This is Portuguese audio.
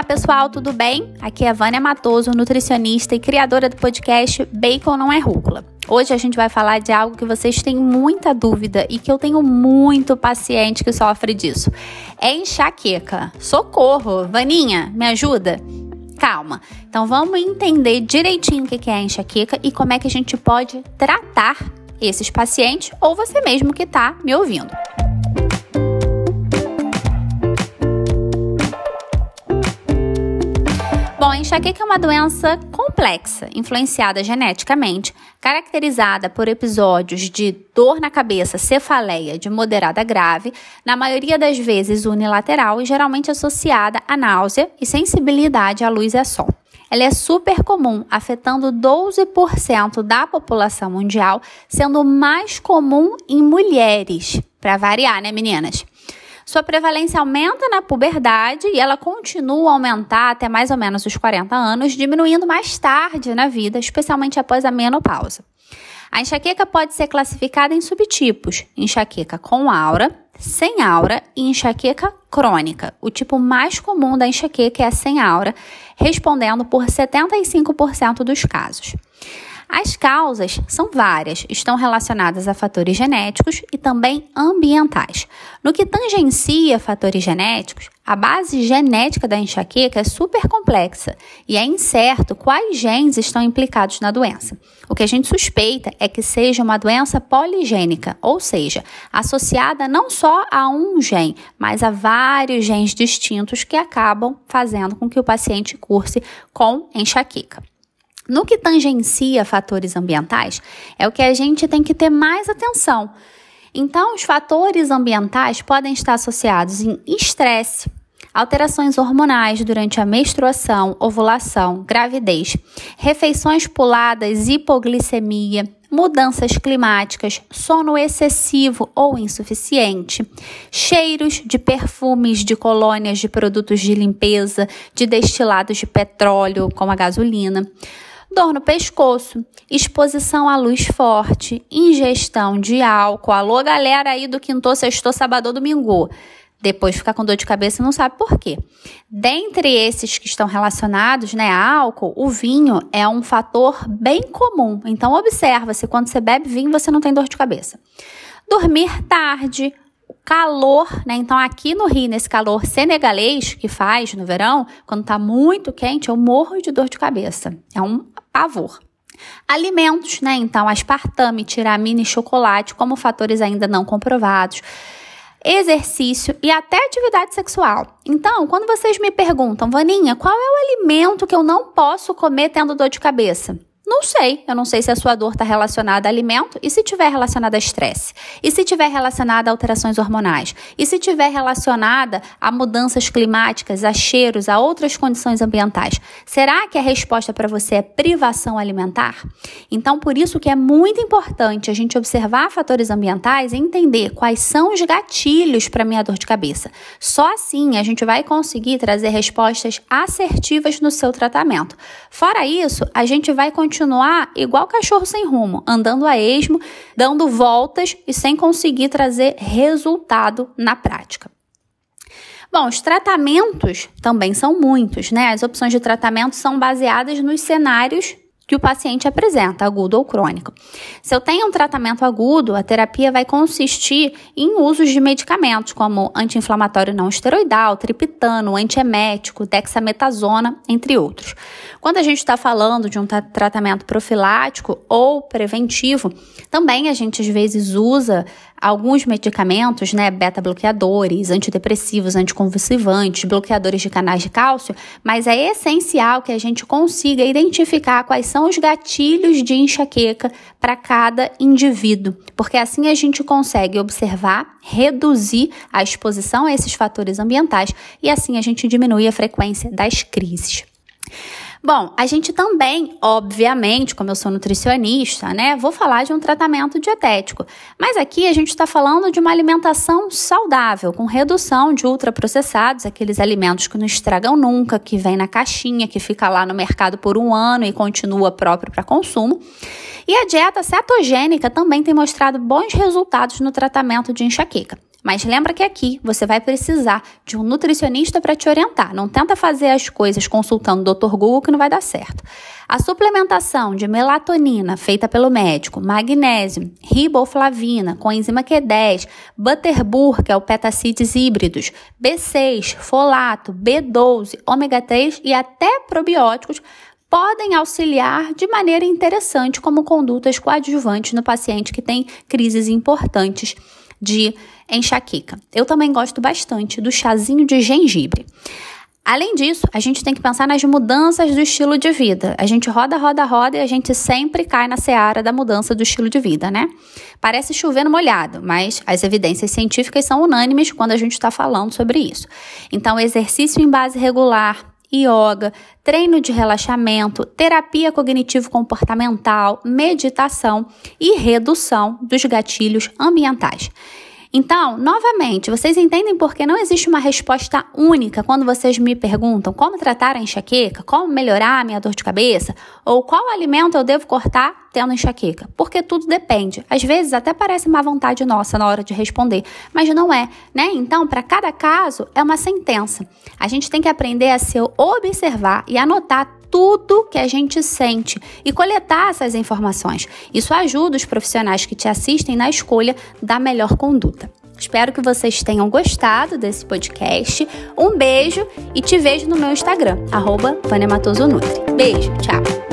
Olá, pessoal, tudo bem? Aqui é a Vânia Matoso, nutricionista e criadora do podcast Bacon Não é Rúcula. Hoje a gente vai falar de algo que vocês têm muita dúvida e que eu tenho muito paciente que sofre disso. É enxaqueca. Socorro! Vaninha, me ajuda? Calma. Então vamos entender direitinho o que é a enxaqueca e como é que a gente pode tratar esses pacientes ou você mesmo que está me ouvindo. Bom, a enxaqueca é uma doença complexa, influenciada geneticamente, caracterizada por episódios de dor na cabeça, cefaleia de moderada a grave, na maioria das vezes unilateral e geralmente associada a náusea e sensibilidade à luz e a sol. Ela é super comum, afetando 12% da população mundial, sendo mais comum em mulheres, para variar, né, meninas? Sua prevalência aumenta na puberdade e ela continua a aumentar até mais ou menos os 40 anos, diminuindo mais tarde na vida, especialmente após a menopausa. A enxaqueca pode ser classificada em subtipos: enxaqueca com aura, sem aura e enxaqueca crônica. O tipo mais comum da enxaqueca é a sem aura, respondendo por 75% dos casos. As causas são várias, estão relacionadas a fatores genéticos e também ambientais. No que tangencia fatores genéticos, a base genética da enxaqueca é super complexa e é incerto quais genes estão implicados na doença. O que a gente suspeita é que seja uma doença poligênica, ou seja, associada não só a um gene, mas a vários genes distintos que acabam fazendo com que o paciente curse com enxaqueca. No que tangencia fatores ambientais, é o que a gente tem que ter mais atenção. Então, os fatores ambientais podem estar associados em estresse, alterações hormonais durante a menstruação, ovulação, gravidez, refeições puladas, hipoglicemia, mudanças climáticas, sono excessivo ou insuficiente, cheiros de perfumes de colônias de produtos de limpeza, de destilados de petróleo, como a gasolina dor no pescoço, exposição à luz forte, ingestão de álcool. Alô, galera aí do quinto, sexto, sábado, domingo. Depois ficar com dor de cabeça e não sabe por quê. Dentre esses que estão relacionados né, a álcool, o vinho é um fator bem comum. Então, observa se quando você bebe vinho você não tem dor de cabeça. Dormir tarde, calor, né? Então, aqui no Rio, nesse calor senegalês que faz no verão, quando tá muito quente, eu morro de dor de cabeça. É um pavor. Alimentos, né? Então, aspartame, tiramina e chocolate, como fatores ainda não comprovados. Exercício e até atividade sexual. Então, quando vocês me perguntam, Vaninha, qual é o alimento que eu não posso comer tendo dor de cabeça? Não sei. Eu não sei se a sua dor está relacionada a alimento e se tiver relacionada a estresse. E se tiver relacionada a alterações hormonais. E se tiver relacionada a mudanças climáticas, a cheiros, a outras condições ambientais. Será que a resposta para você é privação alimentar? Então, por isso que é muito importante a gente observar fatores ambientais e entender quais são os gatilhos para minha dor de cabeça. Só assim a gente vai conseguir trazer respostas assertivas no seu tratamento. Fora isso, a gente vai continuar continuar igual cachorro sem rumo, andando a esmo, dando voltas e sem conseguir trazer resultado na prática. Bom, os tratamentos também são muitos, né? As opções de tratamento são baseadas nos cenários que o paciente apresenta, agudo ou crônico. Se eu tenho um tratamento agudo, a terapia vai consistir em usos de medicamentos como anti-inflamatório não esteroidal, triptano, antiemético, dexametasona, entre outros. Quando a gente está falando de um tratamento profilático ou preventivo, também a gente às vezes usa alguns medicamentos, né, beta-bloqueadores, antidepressivos, anticonvulsivantes, bloqueadores de canais de cálcio, mas é essencial que a gente consiga identificar quais são os gatilhos de enxaqueca para cada indivíduo, porque assim a gente consegue observar, reduzir a exposição a esses fatores ambientais e assim a gente diminui a frequência das crises. Bom, a gente também, obviamente, como eu sou nutricionista, né, vou falar de um tratamento dietético. Mas aqui a gente está falando de uma alimentação saudável, com redução de ultraprocessados, aqueles alimentos que não estragam nunca, que vem na caixinha, que fica lá no mercado por um ano e continua próprio para consumo. E a dieta cetogênica também tem mostrado bons resultados no tratamento de enxaqueca. Mas lembra que aqui você vai precisar de um nutricionista para te orientar. Não tenta fazer as coisas consultando o Dr. Google que não vai dar certo. A suplementação de melatonina feita pelo médico, magnésio, riboflavina, coenzima Q10, butterbur, que é o petacides híbridos, B6, folato, B12, ômega 3 e até probióticos podem auxiliar de maneira interessante como condutas coadjuvantes no paciente que tem crises importantes de enxaqueca. Eu também gosto bastante do chazinho de gengibre. Além disso, a gente tem que pensar nas mudanças do estilo de vida. A gente roda, roda, roda e a gente sempre cai na seara da mudança do estilo de vida, né? Parece chover no molhado, mas as evidências científicas são unânimes quando a gente está falando sobre isso. Então, exercício em base regular, yoga, treino de relaxamento, terapia cognitivo-comportamental, meditação e redução dos gatilhos ambientais. Então, novamente, vocês entendem por que não existe uma resposta única quando vocês me perguntam como tratar a enxaqueca, como melhorar a minha dor de cabeça, ou qual alimento eu devo cortar tendo enxaqueca? Porque tudo depende. Às vezes até parece má vontade nossa na hora de responder, mas não é, né? Então, para cada caso é uma sentença. A gente tem que aprender a se observar e anotar tudo que a gente sente e coletar essas informações. Isso ajuda os profissionais que te assistem na escolha da melhor conduta. Espero que vocês tenham gostado desse podcast. Um beijo e te vejo no meu Instagram, arroba Beijo, tchau!